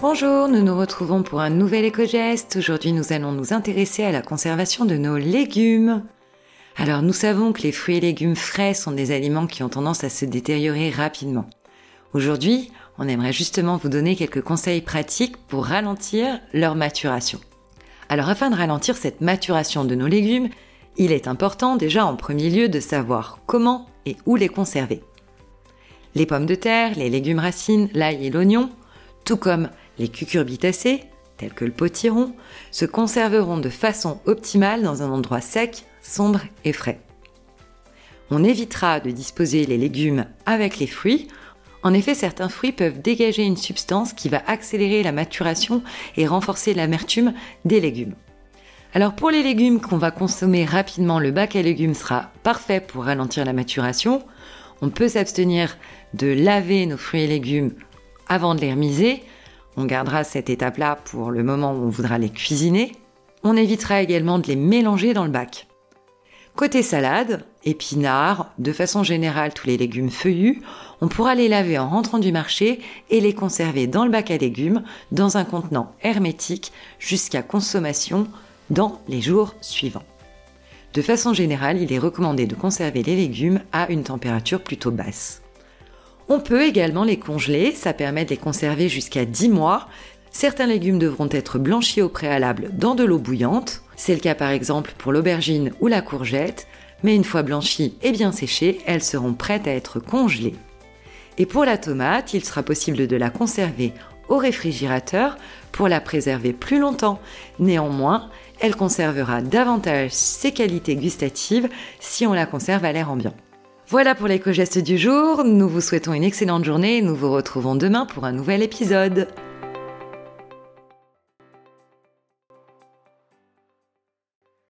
Bonjour, nous nous retrouvons pour un nouvel éco-geste. Aujourd'hui, nous allons nous intéresser à la conservation de nos légumes. Alors, nous savons que les fruits et légumes frais sont des aliments qui ont tendance à se détériorer rapidement. Aujourd'hui, on aimerait justement vous donner quelques conseils pratiques pour ralentir leur maturation. Alors, afin de ralentir cette maturation de nos légumes, il est important déjà en premier lieu de savoir comment et où les conserver. Les pommes de terre, les légumes racines, l'ail et l'oignon, tout comme les cucurbitacées, tels que le potiron, se conserveront de façon optimale dans un endroit sec, sombre et frais. On évitera de disposer les légumes avec les fruits. En effet, certains fruits peuvent dégager une substance qui va accélérer la maturation et renforcer l'amertume des légumes. Alors pour les légumes qu'on va consommer rapidement, le bac à légumes sera parfait pour ralentir la maturation. On peut s'abstenir de laver nos fruits et légumes avant de les remiser. On gardera cette étape-là pour le moment où on voudra les cuisiner. On évitera également de les mélanger dans le bac. Côté salade, épinards, de façon générale tous les légumes feuillus, on pourra les laver en rentrant du marché et les conserver dans le bac à légumes dans un contenant hermétique jusqu'à consommation dans les jours suivants. De façon générale, il est recommandé de conserver les légumes à une température plutôt basse. On peut également les congeler, ça permet de les conserver jusqu'à 10 mois. Certains légumes devront être blanchis au préalable dans de l'eau bouillante. C'est le cas par exemple pour l'aubergine ou la courgette, mais une fois blanchies et bien séchées, elles seront prêtes à être congelées. Et pour la tomate, il sera possible de la conserver au réfrigérateur pour la préserver plus longtemps. Néanmoins, elle conservera davantage ses qualités gustatives si on la conserve à l'air ambiant. Voilà pour l'éco-geste du jour, nous vous souhaitons une excellente journée et nous vous retrouvons demain pour un nouvel épisode.